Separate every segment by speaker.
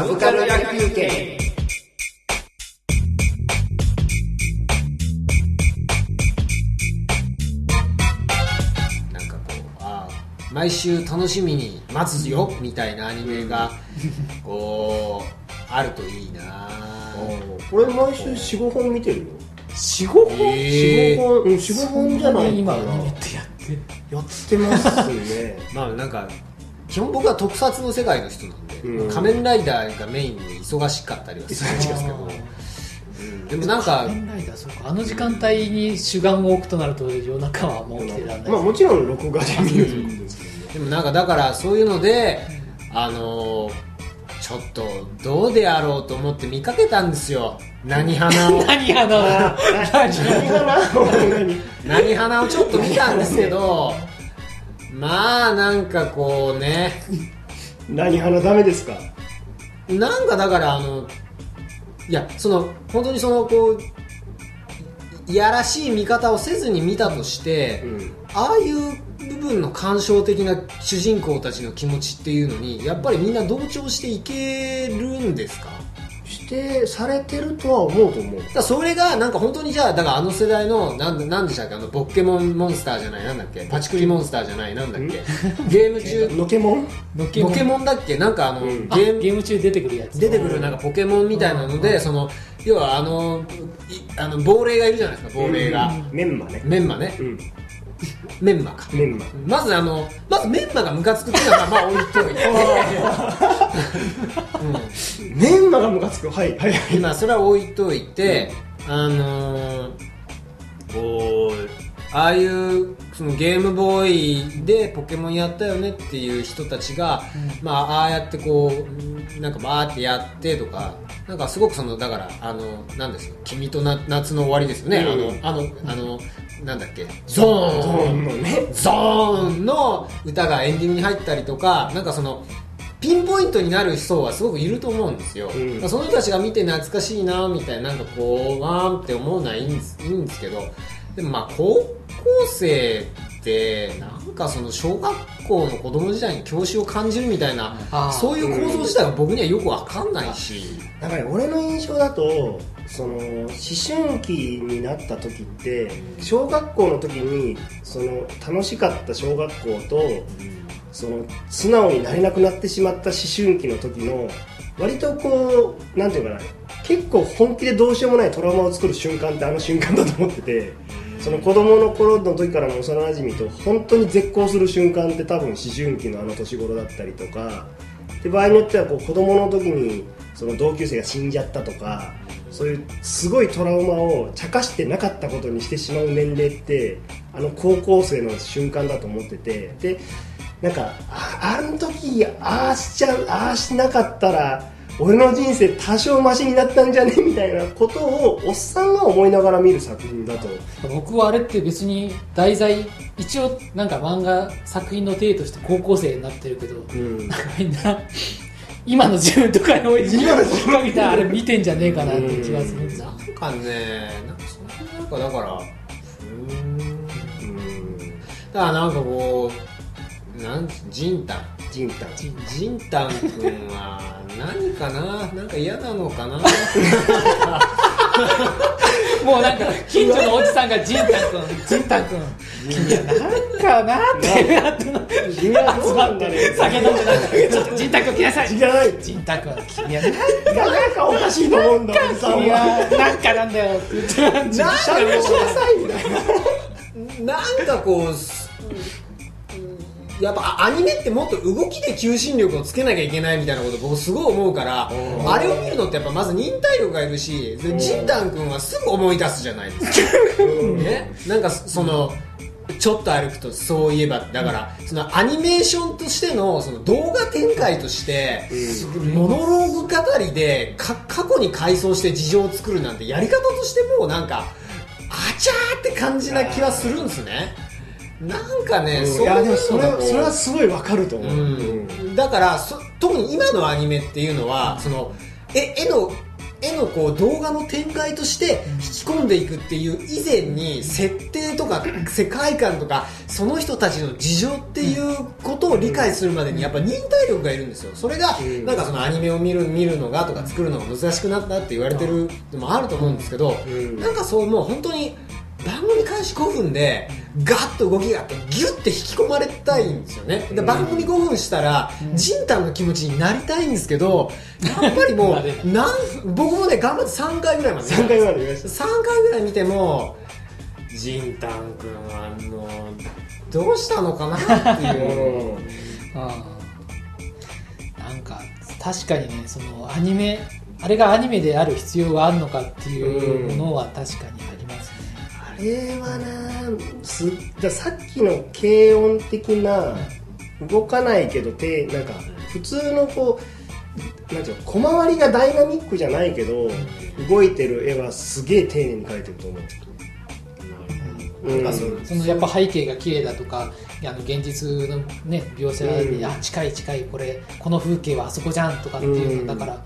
Speaker 1: サブカル野球券
Speaker 2: なんかこうあー毎週楽しみに待つよみたいなアニメが こうあるといいな。
Speaker 1: 俺毎週45本見てるよ。
Speaker 3: 四五本？
Speaker 2: えー。
Speaker 1: 45本うん45本じゃないか
Speaker 3: 今
Speaker 1: な
Speaker 3: アニメってやって。
Speaker 1: やってますね。
Speaker 2: まあなんか基本僕は特撮の世界の人なんで、
Speaker 1: うん。
Speaker 2: 仮面ライダーがメインで忙しかったりはするんですけど、うん。でもなんか
Speaker 3: 仮面ライダーそうかあの時間帯に主眼を置くとなると夜中はもう起きてらんない。
Speaker 1: まあもちろん録画で見るですけど。ね
Speaker 2: でもなんかだからそういうのであのーちょっとどうであろうと思って見かけたんですよ。何花を。
Speaker 3: 何あの何
Speaker 1: 何かな何
Speaker 2: 何花をちょっと見たんですけど。まあなんかこうね
Speaker 1: 何花ダメですか？
Speaker 2: なんかだからあのいやその本当にそのこういやらしい見方をせずに見たとして、
Speaker 1: うん。
Speaker 2: ああいう部分の感傷的な主人公たちの気持ちっていうのにやっぱりみんな同調していけるんですか？
Speaker 1: 指定されてるとは思うと思う。
Speaker 2: だそれがなんか本当にじゃあだからあの世代のなんなんでしたっけ？あのボッケモンモンスターじゃないなんだっけ？パチクリモンスターじゃないなんだっけ？ゲーム中。
Speaker 1: のけ？もん
Speaker 3: のけ
Speaker 2: ポケモンだっけ？なんかあの、
Speaker 1: うん。
Speaker 3: あ
Speaker 2: ゲーム。
Speaker 3: ゲーム中出てくるやつ。
Speaker 2: 出てくるなんかポケモンみたいなので、その要はあのいあの亡霊がいるじゃないですか亡霊が、
Speaker 1: メンマね。
Speaker 2: メンマね。
Speaker 1: うん。
Speaker 2: メンマか。
Speaker 1: メンマ。
Speaker 2: まずあのまずメンマがムカつくっていうのはまあ置いといて、
Speaker 1: メンマがムカつく。はいはいはい。
Speaker 2: うん、まあそれは置いといて、あのーこうああいうそのゲームボーイでポケモンやったよねっていう人たちが、まあああやってこうなんかバーってやってとかなんかすごくそのだからあのなんですよ君とな夏の終わりですよね、
Speaker 1: うん。
Speaker 2: あのあのあのなんだっけゾーン。
Speaker 1: ゾーンのね。
Speaker 2: ゾーンの歌がエンディングに入ったりとかなんかそのピンポイントになる層はすごくいると思うんですよ、
Speaker 1: うん。
Speaker 2: その人たちが見て懐かしいなみたいななんかこうわーんって思うのはいいんですいいんですけど。でもまあ高校生ってなんかその小学校の子供時代に教師を感じるみたいなそういう構造自体が僕にはよくわかんないし、
Speaker 1: だから俺の印象だとその思春期になった時って小学校の時にその楽しかった小学校とその素直になれなくなってしまった思春期の時の割とこうなんていうかな結構本気でどうしようもないトラウマを作る瞬間ってあの瞬間だと思っててその子供の頃の時からの幼馴染と本当に絶交する瞬間って多分思春期のあの年頃だったりとかで場合によってはこう子供の時にその同級生が死んじゃったとかそういうすごいトラウマを茶化してなかったことにしてしまう年齢ってあの高校生の瞬間だと思っててでなんかああの時ああしちゃうああしなかったら俺の人生多少マシになったんじゃね？みたいなことをおっさんが思いながら見る作品だと。
Speaker 3: 僕はあれって別に題材一応なんか漫画作品の体として高校生になってるけど
Speaker 1: うん。
Speaker 3: なんかみんな今の自分とかに置い。て今の自分みたいなあれ見てんじゃねえかなって気がするんですよ。
Speaker 2: なんかねなんかそのなんかだからうーん。
Speaker 1: うん。
Speaker 2: だからなんかこうなんジンタン。
Speaker 1: ジンタン。
Speaker 2: ジンタン君は何かな？なんか嫌なのかな？
Speaker 3: もうなんか近所のおじさんがジンタ君。ジンタ君。君。はなんかなってなっての
Speaker 1: 君はどうなんだね
Speaker 3: 酒飲んでなんかちょっとジンタ君来なさい。
Speaker 1: 違ない
Speaker 3: ジンタ君。君はなん
Speaker 1: なんかおかしいと思うんだおじさん
Speaker 3: 君
Speaker 1: は
Speaker 3: はなんかなんだよ
Speaker 2: なんか
Speaker 1: しなさいみたいな
Speaker 2: なんかこうす やっぱあアニメってもっと動きで求心力をつけなきゃいけないみたいなこと僕すごい思うからあれを見るのってやっぱまず忍耐力がいるしでジンタン君はすぐ思い出すじゃないですか、ね、なんかそのちょっと歩くとそういえばだからそのアニメーションとしてのその動画展開としてモノローグ語りでか過去に回想して事情を作るなんてやり方としてもうなんかあちゃーって感じな気はするんですねなんかね、そう
Speaker 1: いそれそれはすごいわかると思う、
Speaker 2: うん。だからそ特に今のアニメっていうのはその絵絵の絵のこう動画の展開として引き込んでいくっていう以前に設定とか 世界観とかその人たちの事情っていうことを理解するまでにやっぱ忍耐力がいるんですよ。それが
Speaker 1: うん。
Speaker 2: なんかそのアニメを見る見るのがとか作るのが難しくなったって言われてるのもあると思うんですけど
Speaker 1: うん。
Speaker 2: なんかそうもう本当に番組開始5分でガッと動きがあってギュッて引き込まれたいんですよね。で番組5分したらジンタンの気持ちになりたいんですけどやっぱりもう なん僕もね頑張って3回ぐらいまで。
Speaker 1: 3回まで見ました。
Speaker 2: 3回ぐらい見てもジンタン君はもうどうしたのかなっていう。
Speaker 3: ああ。なんか確かにねそのアニメあれがアニメである必要があるのかっていうものは確かに
Speaker 1: れはなすださっきの軽音的な動かないけど手なんか普通のこうなんていうの小回りがダイナミックじゃないけど動いてる絵はすげえ丁寧に描いてると思う。うん。
Speaker 2: そ
Speaker 3: のやっぱ背景が綺麗だとかあの現実の、ね、描写に、
Speaker 1: うん
Speaker 3: あ近い近いこれこの風景はあそこじゃんとかっていうの、
Speaker 1: うん
Speaker 3: だから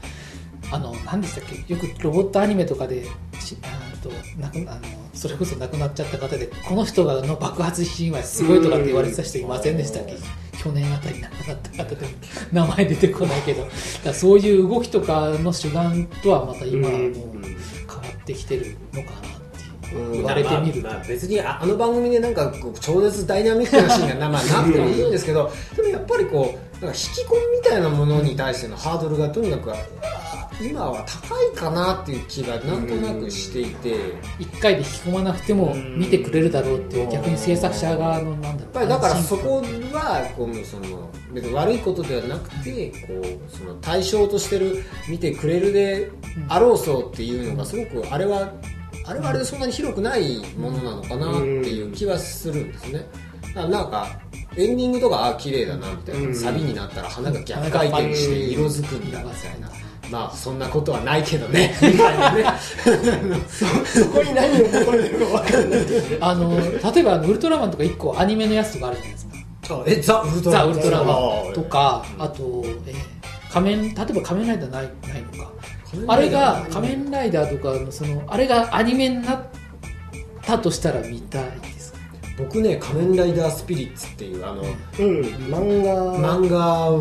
Speaker 3: あの何でしたっけ？よくロボットアニメとかでしあとなくあのそれこそ亡くなっちゃった方でこの人がの爆発シーンはすごいとかって言われてた人いませんでしたっけ、去年あたり亡くなった方で名前出てこないけどだそういう動きとかの主眼とはまた今はもう変わってきてるのかな言われてみると、
Speaker 2: まあまあ別にああの番組でなんか超絶ダイナミックなシーンがな,、くてもいいんですけどでもやっぱりこうなんか引き込みみたいなものに対してのハードルがとにかくあ今は高いかなっていう気がなんとなくしていて。
Speaker 3: 一回で引き込まなくても見てくれるだろうっていう逆に制作者側のなんだろう。
Speaker 2: やっぱりだからそこはこうその別に悪いことではなくてこうその対象としてる見てくれるであろうそうっていうのがすごくあれはあれはあれでそんなに広くないものなのかなっていう気はするんですね。なんかエンディングとかあ綺麗だなみたいな、
Speaker 1: うん。
Speaker 2: サビになったら花が逆回転して。色づくんだみたいなまあそんなことはないけどね。みたいなね。
Speaker 1: そこに何を求めてるか分かんない。
Speaker 3: あの例えばウルトラマンとか1個アニメのやつとかあるじゃないですか。
Speaker 2: あえザ・ウルト
Speaker 3: ザ・
Speaker 2: ラマン。
Speaker 3: ウルトラマ
Speaker 1: あ
Speaker 3: ンとかあと、えー仮面例えば仮面ライダーないないのか。あれが仮面ライダーとかのそのあれがアニメになったとしたら見たいですか？
Speaker 2: 僕ね「仮面ライダースピリッツ」っていうあの
Speaker 1: うん。漫画。
Speaker 2: 漫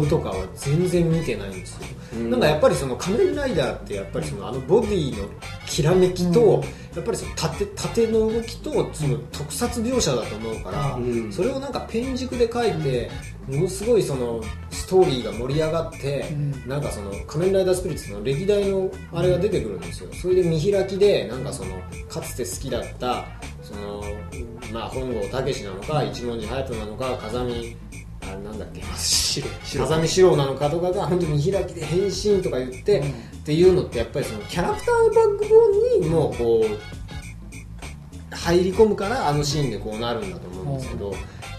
Speaker 2: 画とかは全然見てないんですよ、
Speaker 1: うん
Speaker 2: なんかやっぱりその仮面ライダーってやっぱりそのあのボディのきらめきと、やっぱりその縦縦の動きとその特撮描写だと思うから、
Speaker 1: うん。
Speaker 2: それをなんかペン軸で描いてものすごいそのストーリーが盛り上がって、
Speaker 3: うん。
Speaker 2: なんかその仮面ライダースピリッツの歴代のあれが出てくるんですよ。それで見開きでなんかそのかつて好きだったそのまあ本郷武なのか一文字隼人なのか風見あれなんだっけ？
Speaker 3: 白
Speaker 2: 風見四郎なのかとかが本当に見開きで変身とか言って、
Speaker 3: うん。
Speaker 2: っていうのってやっぱりそのキャラクターのバックボーンにもうこう入り込むからあのシーンでこうなるんだと思うんですけど、や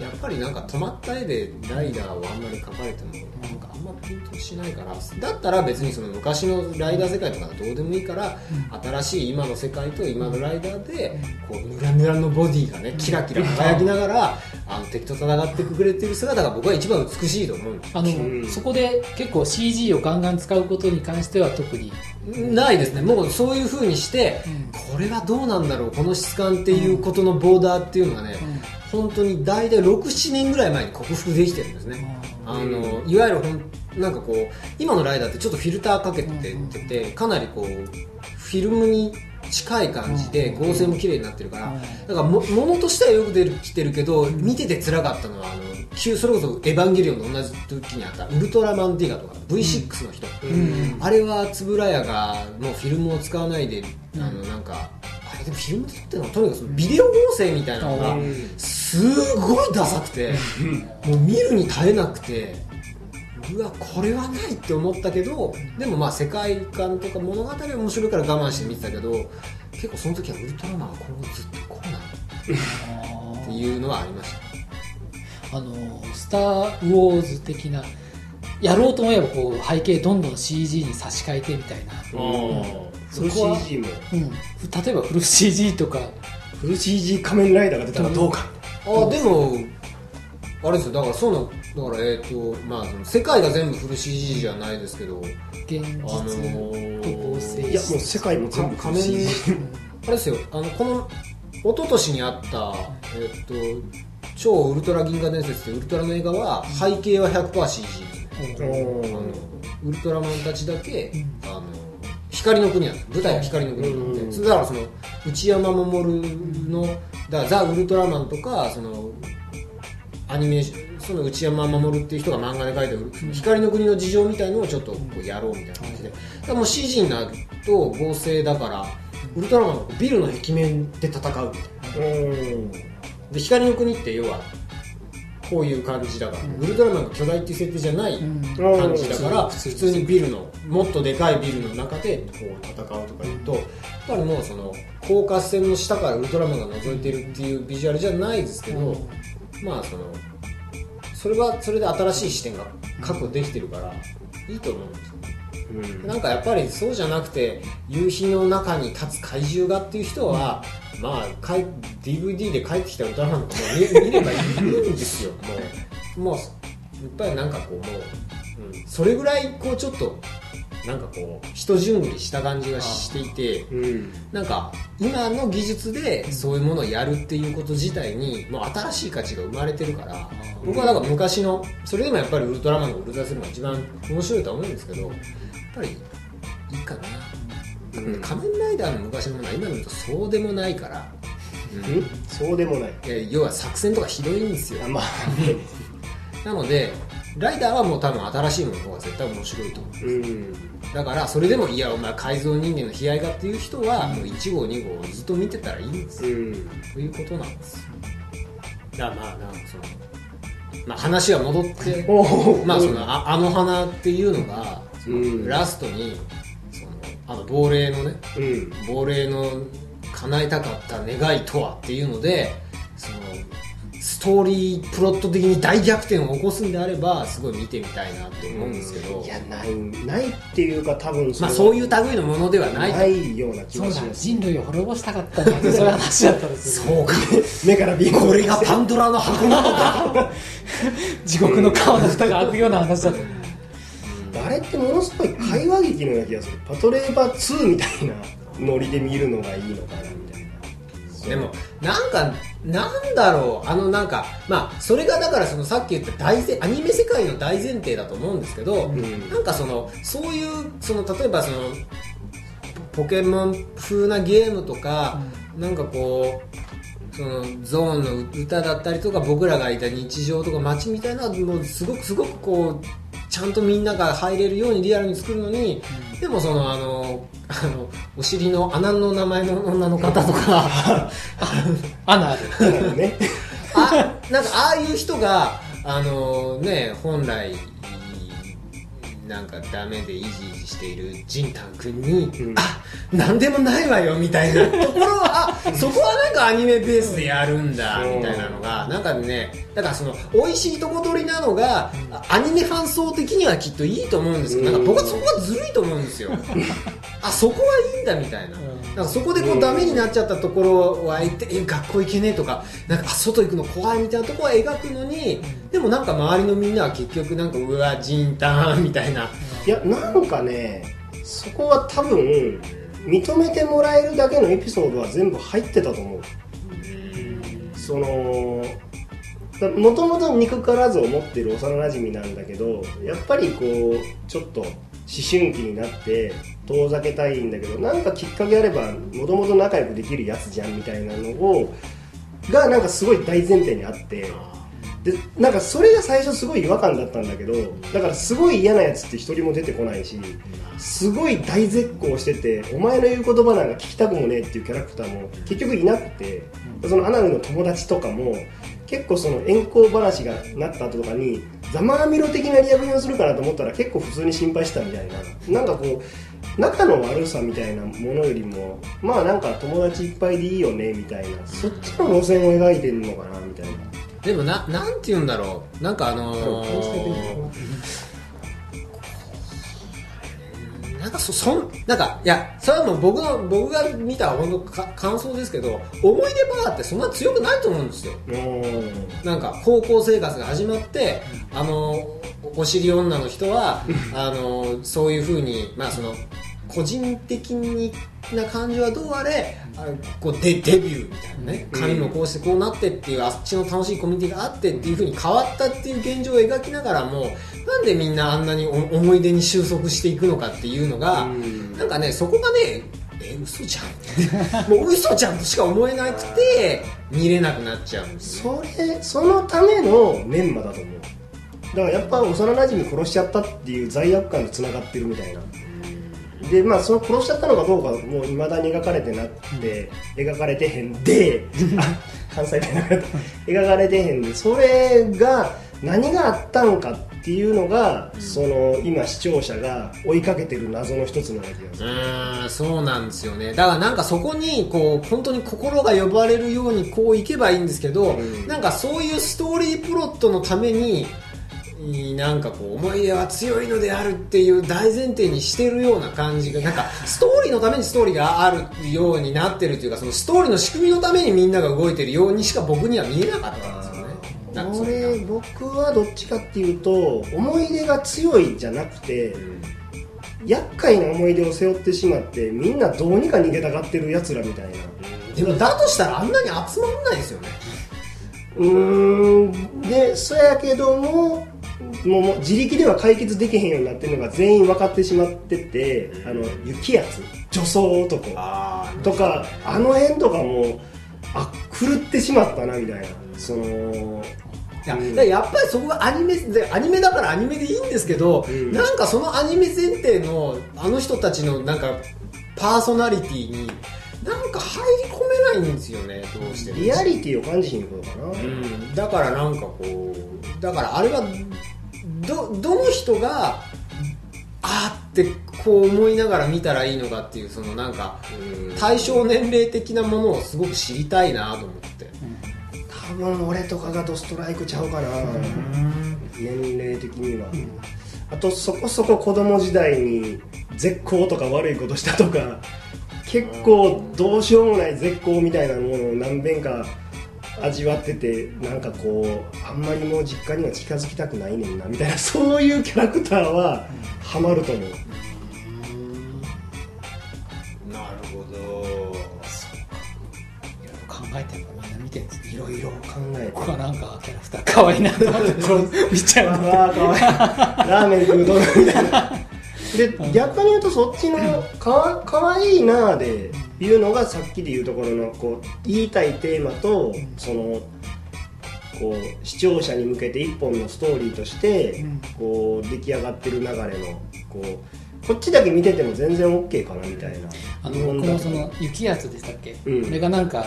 Speaker 2: っぱりなんか止まった絵でライダーをあんまり描かれてもなまピンとしないからだったら別にその昔のライダー世界とかどうでもいいから、新しい今の世界と今のライダーでこうヌラヌラのボディがねキラキラ輝きながらあの敵と戦ってくれてる姿が僕は一番美しいと思うんです
Speaker 3: あの、
Speaker 1: うん。
Speaker 3: そこで結構 CG をガンガン使うことに関しては特に、
Speaker 2: ないですね。もうそういう風にして、これはどうなんだろうこの質感っていうことのボーダーっていうのがね、本当に大体67年ぐらい前に克服できてるんですね、あのいわゆるほんなんかこう今のライダーってちょっとフィルターかけてててかなりこうフィルムに近い感じで合成も綺麗になってるからだからもものとしてはよく出るきてるけど見てて辛かったのはあの旧それこそ「エヴァンゲリオン」と同じ時にあったウルトラマンディガとか V6 の人、あれは円谷がもうフィルムを使わないで、あのなんかでもフィルムで撮ってるのはとにかくそのビデオ合成みたいなのが
Speaker 1: うん。
Speaker 2: すごいダサくてもう見るに耐えなくてうわこれはないって思ったけどでもまあ世界観とか物語は面白いから我慢して見てたけど結構その時はウルトラマンは今後ずっとこうなのっていうのはありました。
Speaker 3: あの「スター・ウォーズ」的なやろうと思えばこう背景どんどん CG に差し替えてみたいな、
Speaker 1: フル CG も。
Speaker 3: うん、例えばフル CG とか
Speaker 1: フル CG 仮面ライダーが出たらどうか。
Speaker 2: あでもあれですよ。だからそうなだからえっ、とまあその世界が全部フル CG じゃないですけど。
Speaker 3: 現実
Speaker 2: あの
Speaker 3: と合成性
Speaker 1: いやもう世界も全部
Speaker 2: 仮面。あれですよ。あのこの一昨年にあった、えっと超ウルトラ銀河伝説ってウルトラの映画は背景は 100%CG あのウルトラマンたちだけ、あの光の国なんです舞台が光の国なんで、
Speaker 1: うん。
Speaker 2: だからその内山守のだからザ・ウルトラマンとかそのアニメーションその内山守っていう人が漫画で描いてる光の国の事情みたいのをちょっとこうやろうみたいな感じで。だからもう CG になると合成だからウルトラマンがビルの壁面で戦うみたいな。
Speaker 1: うん。
Speaker 2: で光の国って要はこういう感じだから、ウルトラマンが巨大っていう設定じゃない感じだから、
Speaker 3: 普通
Speaker 2: 普通にビルのもっとでかいビルの中でこう戦うとか言うとやっぱりもうその高架線の下からウルトラマンが覗いてるっていうビジュアルじゃないですけど、まあそのそれはそれで新しい視点が確保できてるからいいと思うんですよ
Speaker 1: うん。
Speaker 2: なんかやっぱりそうじゃなくて夕日の中に立つ怪獣がっていう人は、まあかい DVD で帰ってきたウルトラマンとかも見 見ればいいんですよ。もうもうやっぱりなんかこうもう、うん、それぐらいこうちょっとなんかこう人順繰りした感じがしていて
Speaker 1: うん。
Speaker 2: なんか今の技術でそういうものをやるっていうこと自体にもう新しい価値が生まれてるから僕はだから昔のそれでもやっぱりウルトラマンがウルトラセブンが一番面白いとは思うんですけどやっぱりいいかな、
Speaker 1: うん。
Speaker 2: 仮面ライダーの昔のものは今見るとそうでもないから、うん。
Speaker 1: うんそうでもない。
Speaker 2: いや要は作戦とかひどいんですよ。
Speaker 1: あまあ。
Speaker 2: なのでライダーはもう多分新しいものの方が絶対面白いと思う。
Speaker 1: うん。
Speaker 2: だからそれでもいやお前改造人間の悲哀がっていう人はもう1号2号をずっと見てたらいいんですよ。
Speaker 1: うん。
Speaker 2: ということなんですよ。だからまあなその、まあ、話は戻って
Speaker 1: おお
Speaker 2: まあそのああの花っていうのがラストにあの亡霊のね
Speaker 1: うん。
Speaker 2: 亡霊の叶えたかった願いとはっていうのでそのストーリープロット的に大逆転を起こすんであればすごい見てみたいなって思うんですけど、
Speaker 1: いやないないっていうか多分
Speaker 2: まあ、そういう類のものではないと。
Speaker 1: ないような気
Speaker 3: そうだ
Speaker 1: がします。
Speaker 3: 人類を滅ぼしたかったんだってそういう話だったんですよ
Speaker 2: そうか。
Speaker 1: 目からビ
Speaker 2: これがパンドラの箱なのか。
Speaker 3: 地獄の川の蓋が開くような話だった
Speaker 1: ってものすごい会話劇のような気がする。パトレーバー2みたいなノリで見るのがいいのかなみたいな。
Speaker 2: でもなんかなんだろう。あのなんかまあそれがだからそのさっき言った大前アニメ世界の大前提だと思うんですけど、
Speaker 1: ん。
Speaker 2: なんかそのそういうその例えばそのポポケモン風なゲームとか、なんかこうそのゾーンの歌だったりとか僕らがいた日常とか街みたいなのすごくすごくこうちゃんとみんなが入れるようにリアルに作るのに、でもそのあのあのお尻の穴の名前の女の方とか
Speaker 3: アナール
Speaker 2: あなんかああいう人があのね本来なんかダメでイジイジしているジンタン君に、
Speaker 1: うん。
Speaker 2: あなんでもないわよみたいな。ところはあそこはなんかアニメベースでやるんだみたいなのがなんかねだからその美味しいとこ取りなのがあアニメファン層的にはきっといいと思うんですけどなんか僕はそこはずるいと思うんですよ。あそこはいいんだみたいな。なんかそこでこうダメになっちゃったところはええ学校行けねえとかなんかあ外行くの怖いみたいなところは描くのにでもなんか周りのみんなは結局なんかうわジンタンみたいない
Speaker 1: やなんかねそこは多分認めてもらえるだけのエピソードは全部入ってたと思う。そのもともと憎からずを持ってる幼馴染なんだけどやっぱりこうちょっと思春期になって遠ざけたいんだけどなんかきっかけあればもともと仲良くできるやつじゃんみたいなのをがなんかすごい大前提にあって。でなんかそれが最初すごい違和感だったんだけどだからすごい嫌なやつって一人も出てこないしすごい大絶好しててお前の言う言葉なんか聞きたくもねえっていうキャラクターも結局いなくてそのアナルの友達とかも結構その遠行話がなった後とかにざまあみろ的なリアクションするかなと思ったら結構普通に心配したみたいな。なんかこう仲の悪さみたいなものよりもまあなんか友達いっぱいでいいよねみたいな。そっちの路線を描いてるのかなみたいな。
Speaker 2: でもななんて言うんだろう。なんかあのーなんかそそんなんかいやそれはもう僕の僕が見た本当か感想ですけど思い出バーってそんな強くないと思うんですよ。
Speaker 1: うん
Speaker 2: なんか高校生活が始まってあのおお尻女の人は あのそういうふうにまあその個人的な感じはどうあれあこうデデビューみたいなね、
Speaker 1: うん。
Speaker 2: 髪もこうしてこうなってっていうあっちの楽しいコミュニティがあってっていう風に変わったっていう現状を描きながらもなんでみんなあんなにお思い出に収束していくのかっていうのが、
Speaker 1: うん。
Speaker 2: なんかねそこがねえ嘘じゃんもう嘘じゃんとしか思えなくて見れなくなっちゃうんですよ。
Speaker 1: それそのためのメンマだと思う。だからやっぱ幼馴染殺しちゃったっていう罪悪感とつながってるみたいなでまあその殺しちゃったのかどうかもういまだに描かれてなくて、描かれてへんであ 関西弁なか描かれてへんでそれが何があったのかっていうのが、その今視聴者が追いかけてる謎の一つなわけです。
Speaker 2: うーんそうなんですよね。だからなんかそこにこう本当に心が呼ばれるようにこういけばいいんですけど、
Speaker 1: うん。
Speaker 2: なんかそういうストーリープロットのためにいいなんかこう思い出は強いのであるっていう大前提にしてるような感じがなんかストーリーのためにストーリーがあるようになってるというかそのストーリーの仕組みのためにみんなが動いてるようにしか僕には見えなかったんですよね。
Speaker 1: 俺僕はどっちかっていうと思い出が強いじゃなくて、厄介な思い出を背負ってしまってみんなどうにか逃げたがってるやつらみたいな。
Speaker 2: でもだとしたらあんなに集まんないですよね。
Speaker 1: うーん。でそやけどももうもう自力では解決できへんようになってるのが全員分かってしまってて、あの雪やつ。女装男。
Speaker 2: あ
Speaker 1: とかあの辺とかもあ狂ってしまったなみたいな。その
Speaker 2: いや
Speaker 1: うん。
Speaker 2: やっぱりそこがアニメでアニメだからアニメでいいんですけど、
Speaker 1: うん。
Speaker 2: なんかそのアニメ前提のあの人たちのなんかパーソナリティになんか入り込めないんですよねどうしても。
Speaker 1: リアリティを感じひんことかな、
Speaker 2: うん、だからなんかこうだからあれはどどの人があーってこう思いながら見たらいいのかっていうそのなんか対象年齢的なものをすごく知りたいなと思って。
Speaker 1: 多分俺とかがドストライクちゃうかな、年齢的には、あとそこそこ子供時代に絶交とか悪いことしたとか結構どうしようもない絶交みたいなものを何遍か味わっててなんかこうあんまりもう実家には近づきたくないねんなみたいな そういうキャラクターはハマると思う。
Speaker 2: なるほど。
Speaker 3: いろいろ考えてるのみんな見てるんです
Speaker 1: いろいろ考えて
Speaker 3: 僕はなんかキャラクター可愛いなと思って 見ちゃう。の
Speaker 1: わあかわい。いラーメン食うとみたいな。で逆に言うとそっちのかわかわいいなでいうのがさっきで言うところのこう言いたいテーマとそのこう視聴者に向けて一本のストーリーとしてこう出来上がってる流れのこうこっちだけ見てても全然 OK かなみたいな。
Speaker 3: あの僕もその雪圧でしたっけ、
Speaker 1: うん。
Speaker 3: これがなんか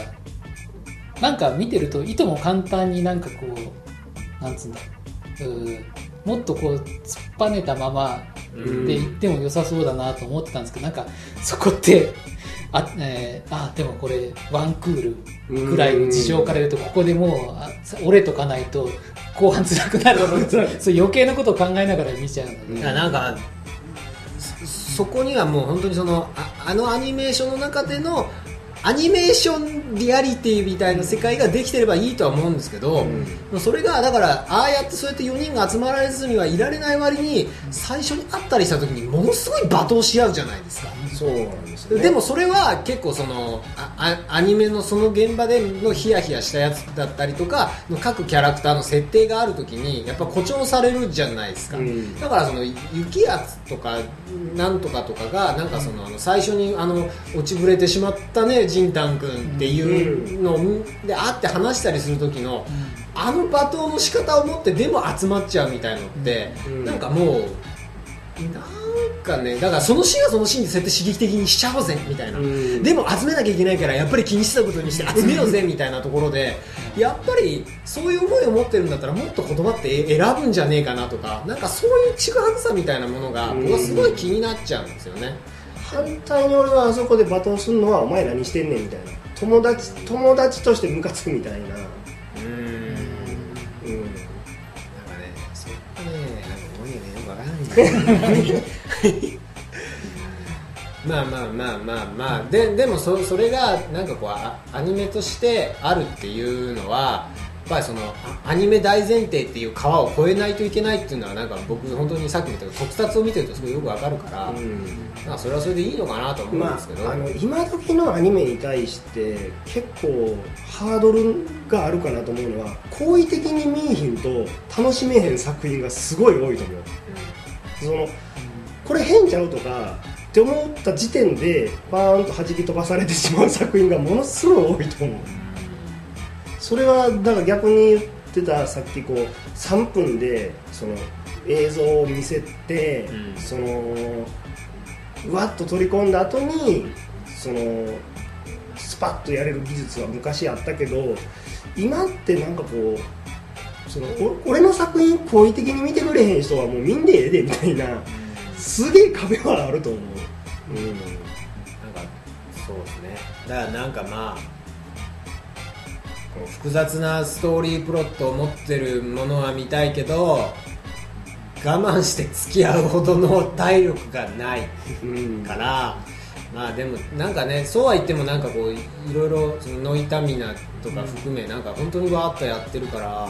Speaker 3: なんか見てるといとも簡単になんかこうなんつうんだ？うーもっとこう突っぱねたままで行っても良さそうだなと思ってたんですけどなんかそこってあ,、えーあでもこれワンクールぐらいの事情から言うとここでもうあ折れとかないと後半辛くなる そう。余計なことを考えながら見ちゃうので、
Speaker 2: なんかそそこにはもう本当にそのああのアニメーションの中でのアニメーションリアリティみたいな世界ができてればいいとは思うんですけど、それがだからああやってそうやって4人が集まられずにはいられない割に最初に会ったりした時にものすごい罵倒し合うじゃないですか。
Speaker 1: そうなんですよね。
Speaker 2: でもそれは結構そのああアニメのその現場でのヒヤヒヤしたやつだったりとかの各キャラクターの設定がある時にやっぱ誇張されるじゃないですか、
Speaker 1: うん。
Speaker 2: だからその雪圧とかなんとかとかがなんかそのあの最初にあの落ちぶれてしまったねジンタン君っていうので会って話したりする時のあの罵倒の仕方を持ってでも集まっちゃうみたいのって
Speaker 1: うん。
Speaker 2: なんかもうなんかねだからそのシーンはそのシーンでそうやって刺激的にしちゃおうぜみたいな、
Speaker 1: うん。
Speaker 2: でも集めなきゃいけないからやっぱり気にしたことにして集めようぜみたいなところでやっぱりそういう思いを持ってるんだったらもっと言葉って選ぶんじゃねえかなとかなんかそういうちぐはぐさみたいなものが僕はすごい気になっちゃうんですよね、
Speaker 1: 反対に俺はあそこで罵倒するのはお前何してんねんみたいな。友達友達としてムカつくみたいな
Speaker 2: まあまあまあまあまあ。ででもそそれがなんかこうあアニメとしてあるっていうのはぱりそのあアニメ大前提っていう川を越えないといけないっていうのはなんか僕本当にさっきも言ったけど特撮を見てるとすごいよくわかるから、なん。かそれはそれでいいのかなと思うん
Speaker 1: ま
Speaker 2: ですけど、
Speaker 1: あ、あの今時のアニメに対して結構ハードルがあるかなと思うのは好意的に見いひんと楽しめへん作品がすごい多いと思うそのこれ変ちゃうとかって思った時点でバーンと弾き飛ばされてしまう作品がものすごい多いと思う。それはだから逆に言ってたさっきこう3分でその映像を見せて、
Speaker 2: うん。
Speaker 1: そのうわっと取り込んだ後にそのスパッとやれる技術は昔あったけど今ってなんかこうその俺の作品好意的に見てくれへん人はもう見んでええでみたいな。すげえ壁はあると思う、うん。
Speaker 2: なんかそうですね。だからなんかまあこう複雑なストーリープロットを持ってるものは見たいけど我慢して付き合うほどの体力がない
Speaker 1: うん
Speaker 2: からまあでもなんかねそうは言ってもなんかこういろいろそのノイタミナとか含めなんか本当にわーっとやってるから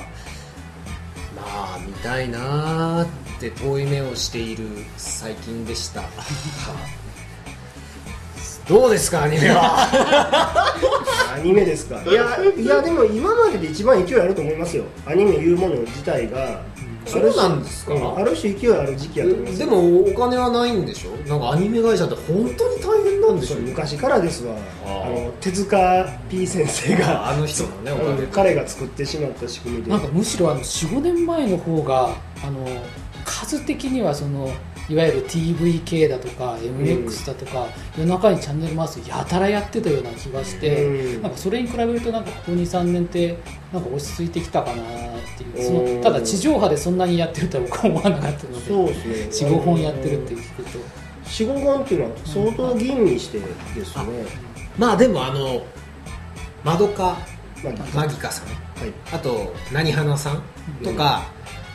Speaker 2: ああ見たいなーって遠い目をしている最近でした。どうですかアニメは。
Speaker 1: アニメですか。いやいやでも今までで一番勢いあると思いますよ。アニメいうもの自体が。
Speaker 2: そうなんですか？
Speaker 1: うん。ある種勢いある時期やと思います。
Speaker 2: でもお金はないんでしょ？なんかアニメ会社って本当に大変なんでしょ？
Speaker 1: 昔からですわ。
Speaker 2: あ
Speaker 1: の手塚 P 先生が。
Speaker 2: あの人のねおかげで
Speaker 1: うん彼が作ってしまった仕組みで。
Speaker 3: なんかむしろあの45年前の方があの数的にはそのいわゆる TV 系だとか MX だとか、夜中にチャンネル回すやたらやってたような気がして、
Speaker 1: うん。
Speaker 3: なんかそれに比べるとなんかここ23年ってなんか落ち着いてきたかなっていうそ
Speaker 1: うん
Speaker 3: のただ地上波でそんなにやってるとは僕は思わなかったので
Speaker 1: そうですね。
Speaker 3: 45本やってるって聞くと。
Speaker 1: 45本っていうのは相当吟味してですね、
Speaker 2: まあでもあのまどか
Speaker 1: まあ
Speaker 2: マギカさん。
Speaker 1: はい。
Speaker 2: あと何花さんとか、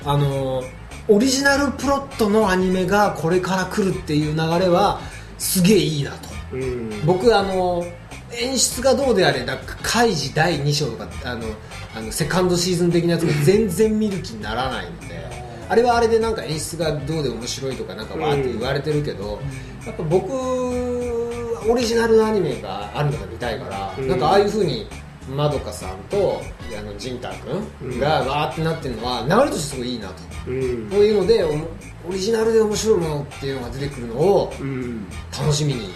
Speaker 2: あのオリジナルプロットのアニメがこれから来るっていう流れはすげえいいなと。
Speaker 1: うん。
Speaker 2: 僕あの演出がどうであれなんかカイジ第2章とかあのあのセカンドシーズン的なやつも全然見る気にならないのであれはあれでなんか演出がどうで面白いとかなんかわーって言われてるけど、やっぱ僕オリジナルのアニメがあるのが見たいから、
Speaker 1: うん。
Speaker 2: なんかああいうふうにまどかさんとあのジンタ君がわーってなってるのは流れとしてすごいいいなと、
Speaker 1: うん。
Speaker 2: そういうのでオリジナルで面白いものっていうのが出てくるのを
Speaker 1: うん。
Speaker 2: 楽しみに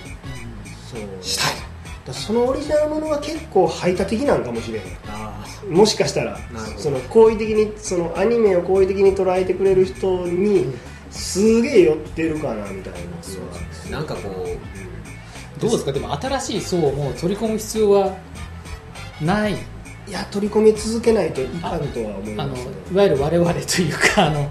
Speaker 2: したい。
Speaker 1: だそのオリジナルものが結構排他的なんかもしれへん
Speaker 2: あ
Speaker 1: もしかしたらその好意的にそのアニメを好意的に捉えてくれる人にすげえ寄ってるかなみたいな
Speaker 2: そうなんかこう、
Speaker 3: どうですか？でも新しい層をもう取り込む必要はない。
Speaker 1: いや取り込み続けないといかんとは思い
Speaker 3: あの
Speaker 1: ます
Speaker 3: いわゆる我々というかあの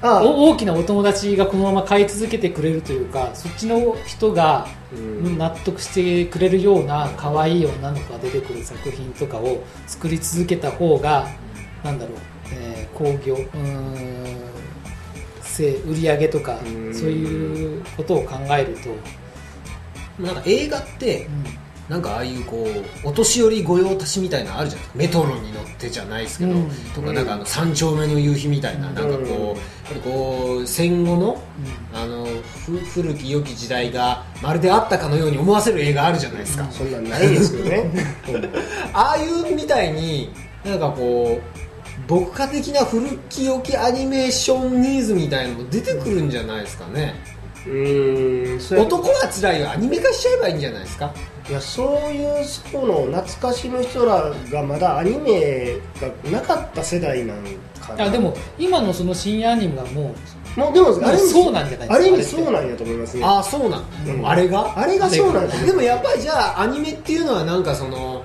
Speaker 1: あ
Speaker 3: お大きなお友達がこのまま買い続けてくれるというかそっちの人が
Speaker 1: うん。
Speaker 3: 納得してくれるような可愛い女の子が出てくる作品とかを作り続けた方がなんだろう、えー興行うーんせ売り上げとか
Speaker 1: うん。
Speaker 3: そういうことを考えると、
Speaker 2: なんか映画ってなんかああいうこうお年寄り御用達みたいなのあるじゃないですかメトロに乗ってじゃないですけど、
Speaker 3: うん。
Speaker 2: とかなんかあの三丁目の夕日みたいな、
Speaker 1: うん
Speaker 2: なんかこうやっぱりこう戦後のあのふ古き良き時代がまるであったかのように思わせる映画あるじゃないですか、
Speaker 1: そんなんないですけどね。
Speaker 2: ああいうみたいになんかこう牧歌的な古き良きアニメーションニーズみたいなのも出てくるんじゃないですかね、
Speaker 1: うん。
Speaker 2: 男はつらいよ。アニメ化しちゃえばいいんじゃないですか
Speaker 1: いやそういう層の懐かしむ人らがまだアニメがなかった世代なんかな。
Speaker 3: あでも今のその深夜アニメはも
Speaker 1: もうでもある意味
Speaker 3: そうなんじゃないですか
Speaker 1: ある意味
Speaker 3: あれ
Speaker 1: そうなんやと思いますね。
Speaker 2: ああそうなん、
Speaker 1: うん。
Speaker 2: あれが？
Speaker 1: あれがそうなんだ
Speaker 2: でもやっぱりじゃあアニメっていうのはなんかその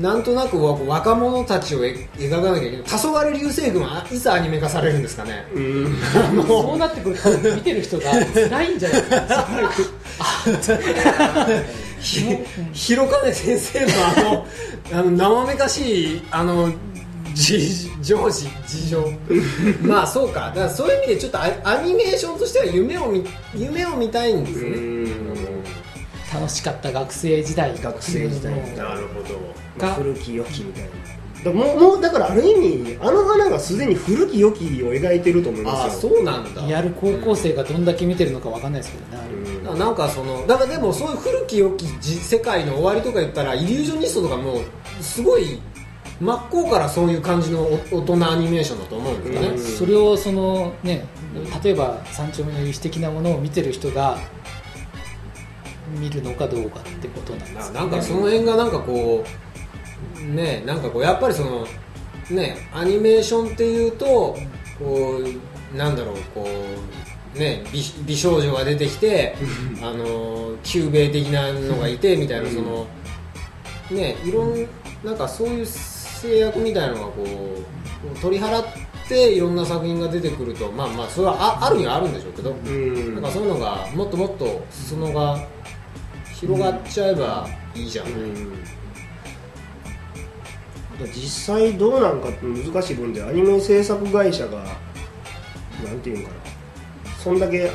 Speaker 2: なんとなくわ若者たちをえ描かなきゃいけない。黄昏流星群はいつアニメ化されるんですかね？
Speaker 1: うん。
Speaker 3: う。そうなってくると見てる人が辛いんじゃないですか？
Speaker 2: ひ広金先生のあのあの生めかしいあのじ常時事情まあそうか。だからそういう意味でちょっとアアニメーションとしては夢を見夢を見たいんですね。
Speaker 3: 楽しかった学生時代。
Speaker 1: 学生時代。
Speaker 3: の
Speaker 2: なるほど。
Speaker 3: が
Speaker 1: 古き良きみたいなだからもうもうだからある意味あの花がすでに古き良きを描いてると思い
Speaker 2: ああ
Speaker 1: ますよ。
Speaker 2: そうなんだ。
Speaker 3: やる高校生がどんだけ見てるのかわかんないですけどね、あれ
Speaker 1: うん。
Speaker 2: なんかそのだからでもそういう古き良きじ世界の終わりとか言ったらイリュージョニストとかもうすごい真っ向からそういう感じのお大人アニメーションだと思うんですよね、
Speaker 1: うん。
Speaker 3: それをそのね例えば三丁目の有志的なものを見てる人が見るのかどうかってことなんです
Speaker 2: ななんかその辺がなんかこうねなんかこうやっぱりそのねアニメーションっていうとこうなんだろうこうね美美少女が出てきてあの旧米的なのがいてみたいなそのねいろんなんかそういう制約みたいなのがこう取り払っていろんな作品が出てくるとまあまあそれはああるにはあるんでしょうけど、
Speaker 1: うん。
Speaker 2: なんかそういうのがもっともっと裾野が広がっちゃえばいいじゃん、
Speaker 1: うん実際どうなんかって難しい分でアニメ制作会社がなんていうんかなそんだけ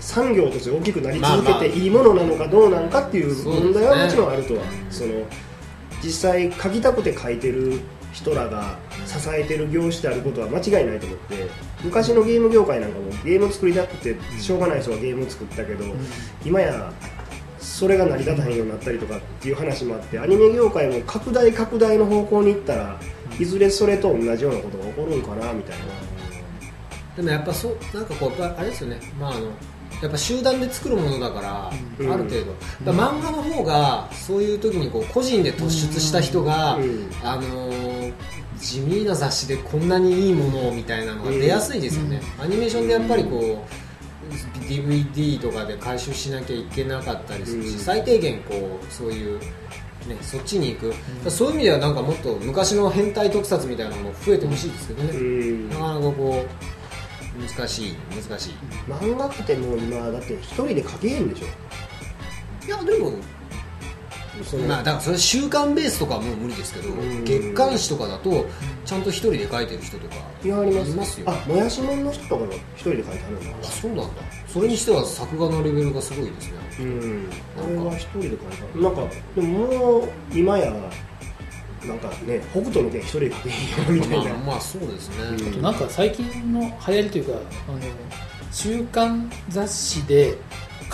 Speaker 1: 産業として大きくなり続けていいものなのかどうなのかっていう問題はもちろんあるとは、
Speaker 2: うん。
Speaker 1: その実際書きたくて書いてる人らが支えてる業種であることは間違いないと思って昔のゲーム業界なんかもゲーム作りたくてしょうがない人がゲーム作ったけど、今やそれが成り立たへんようになったりとかっていう話もあってアニメ業界も拡大拡大の方向に行ったらいずれそれと同じようなことが起こるんかなみたいな。
Speaker 2: でもやっぱそうなんかこうあれですよね。まああのやっぱ集団で作るものだから、
Speaker 1: うん。
Speaker 2: ある程度、だから漫画の方がそういう時にこう個人で突出した人が、
Speaker 1: うん。
Speaker 2: あのー地味な雑誌でこんなにいいものをみたいなのが出やすいですよね、アニメーションでやっぱりこう DVD とかで回収しなきゃいけなかったりするし、
Speaker 1: うん。
Speaker 2: 最低限こうそういう、ね、そっちに行く、だからそういう意味ではなんかもっと昔の変態特撮みたいなのも増えてほしいですけどね、
Speaker 1: うん。
Speaker 2: なかなかこう難しい難しい。
Speaker 1: 漫画ってもう今だって一人で書けへんでしょ。
Speaker 2: いやでもまあだからそれ週刊ベースとかはもう無理ですけど、
Speaker 1: うん。
Speaker 2: 月刊誌とかだとちゃんと一人で書いてる人とか
Speaker 1: いやあります
Speaker 2: いますよ。
Speaker 1: あもやしもんの人とかが一人で書いてあるんだ
Speaker 2: あそうなんだ。それにしては作画のレベルがすごいですね。
Speaker 1: うん。あれは一人で書いてある。なんかでももう今やなんかね北斗の拳一人で書けへんよみたいな、
Speaker 2: まあまあそうですね、
Speaker 1: うん。
Speaker 3: あとなんか最近の流行りというかあの週刊雑誌で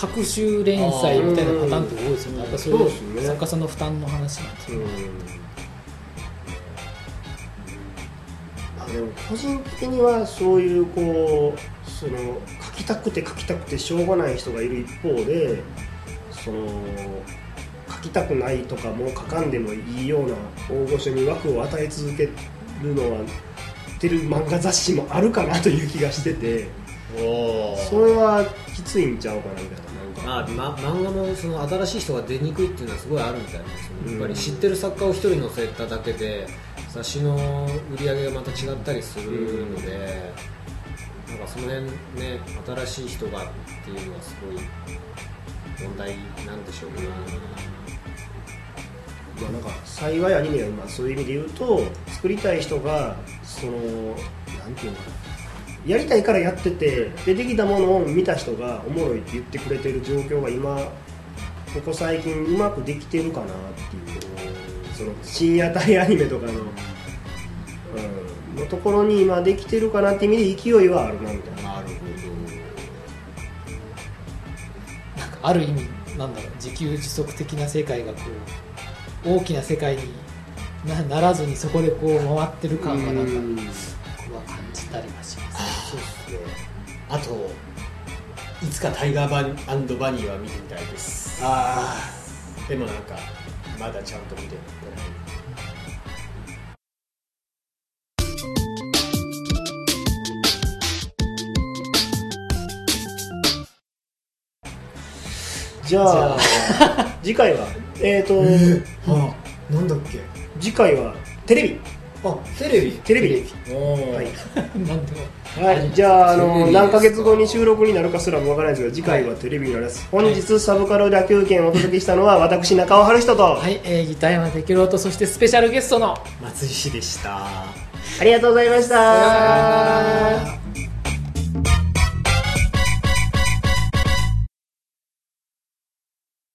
Speaker 3: 各週連載みたいなパターンって多いですよね、
Speaker 1: うん
Speaker 3: やっぱそういう
Speaker 1: そうですね
Speaker 3: 作家さんの負担の話なんですよ、
Speaker 1: うんあでも個人的にはそういうこうその書きたくて書きたくてしょうがない人がいる一方でその書きたくないとかもう書かんでもいいような大御所に枠を与え続けるのはてる漫画雑誌もあるかなという気がしてて
Speaker 2: お
Speaker 1: それはきついんちゃうかなみたいな。
Speaker 2: まあ、ま、漫画もその新しい人が出にくいっていうのはすごいあるみたいなんですよね。やっぱ
Speaker 1: うん
Speaker 2: り知ってる作家を一人乗せただけで雑誌の売り上げがまた違ったりするので、なんかその辺ね新しい人がっていうのはすごい問題なんでしょうけど、
Speaker 1: まあ、なんか幸いアニメは今そういう意味で言うと作りたい人がそのなんていうのかなやりたいからやってて出てきたものを見た人がおもろいって言ってくれてる状況が今ここ最近うまくできてるかなっていうその深夜帯アニメとかの、うん、のところに今できてるかなって意味で勢いはあるなみたいな。
Speaker 2: なるほ
Speaker 3: なんかある意味なんだろう自給自足的な世界がこう大きな世界になならずにそこでこう回ってる感がなんか
Speaker 1: うん。
Speaker 3: 僕は感じたりはします
Speaker 1: そうですね。
Speaker 2: どあといつかタイガーバニバニーは見てみたいです。
Speaker 1: あ
Speaker 2: でもなんかまだちゃんと見てない
Speaker 1: じゃあ次回は？えっ、と、
Speaker 2: はあなんだっけ？
Speaker 1: 次回はテレビ
Speaker 2: あテレビ？
Speaker 1: テレビ。
Speaker 2: おー。
Speaker 1: はい。はい、じゃあ、あの何ヶ月後に収録になるかすらもわからないですが、次回はテレビになります。本日、サブカル野球券をお届けしたのは、私、中尾春人と、
Speaker 3: はい、えー、ギター山哲郎とそしてスペシャルゲストの
Speaker 2: 松井氏でした。
Speaker 1: ありがとうございました。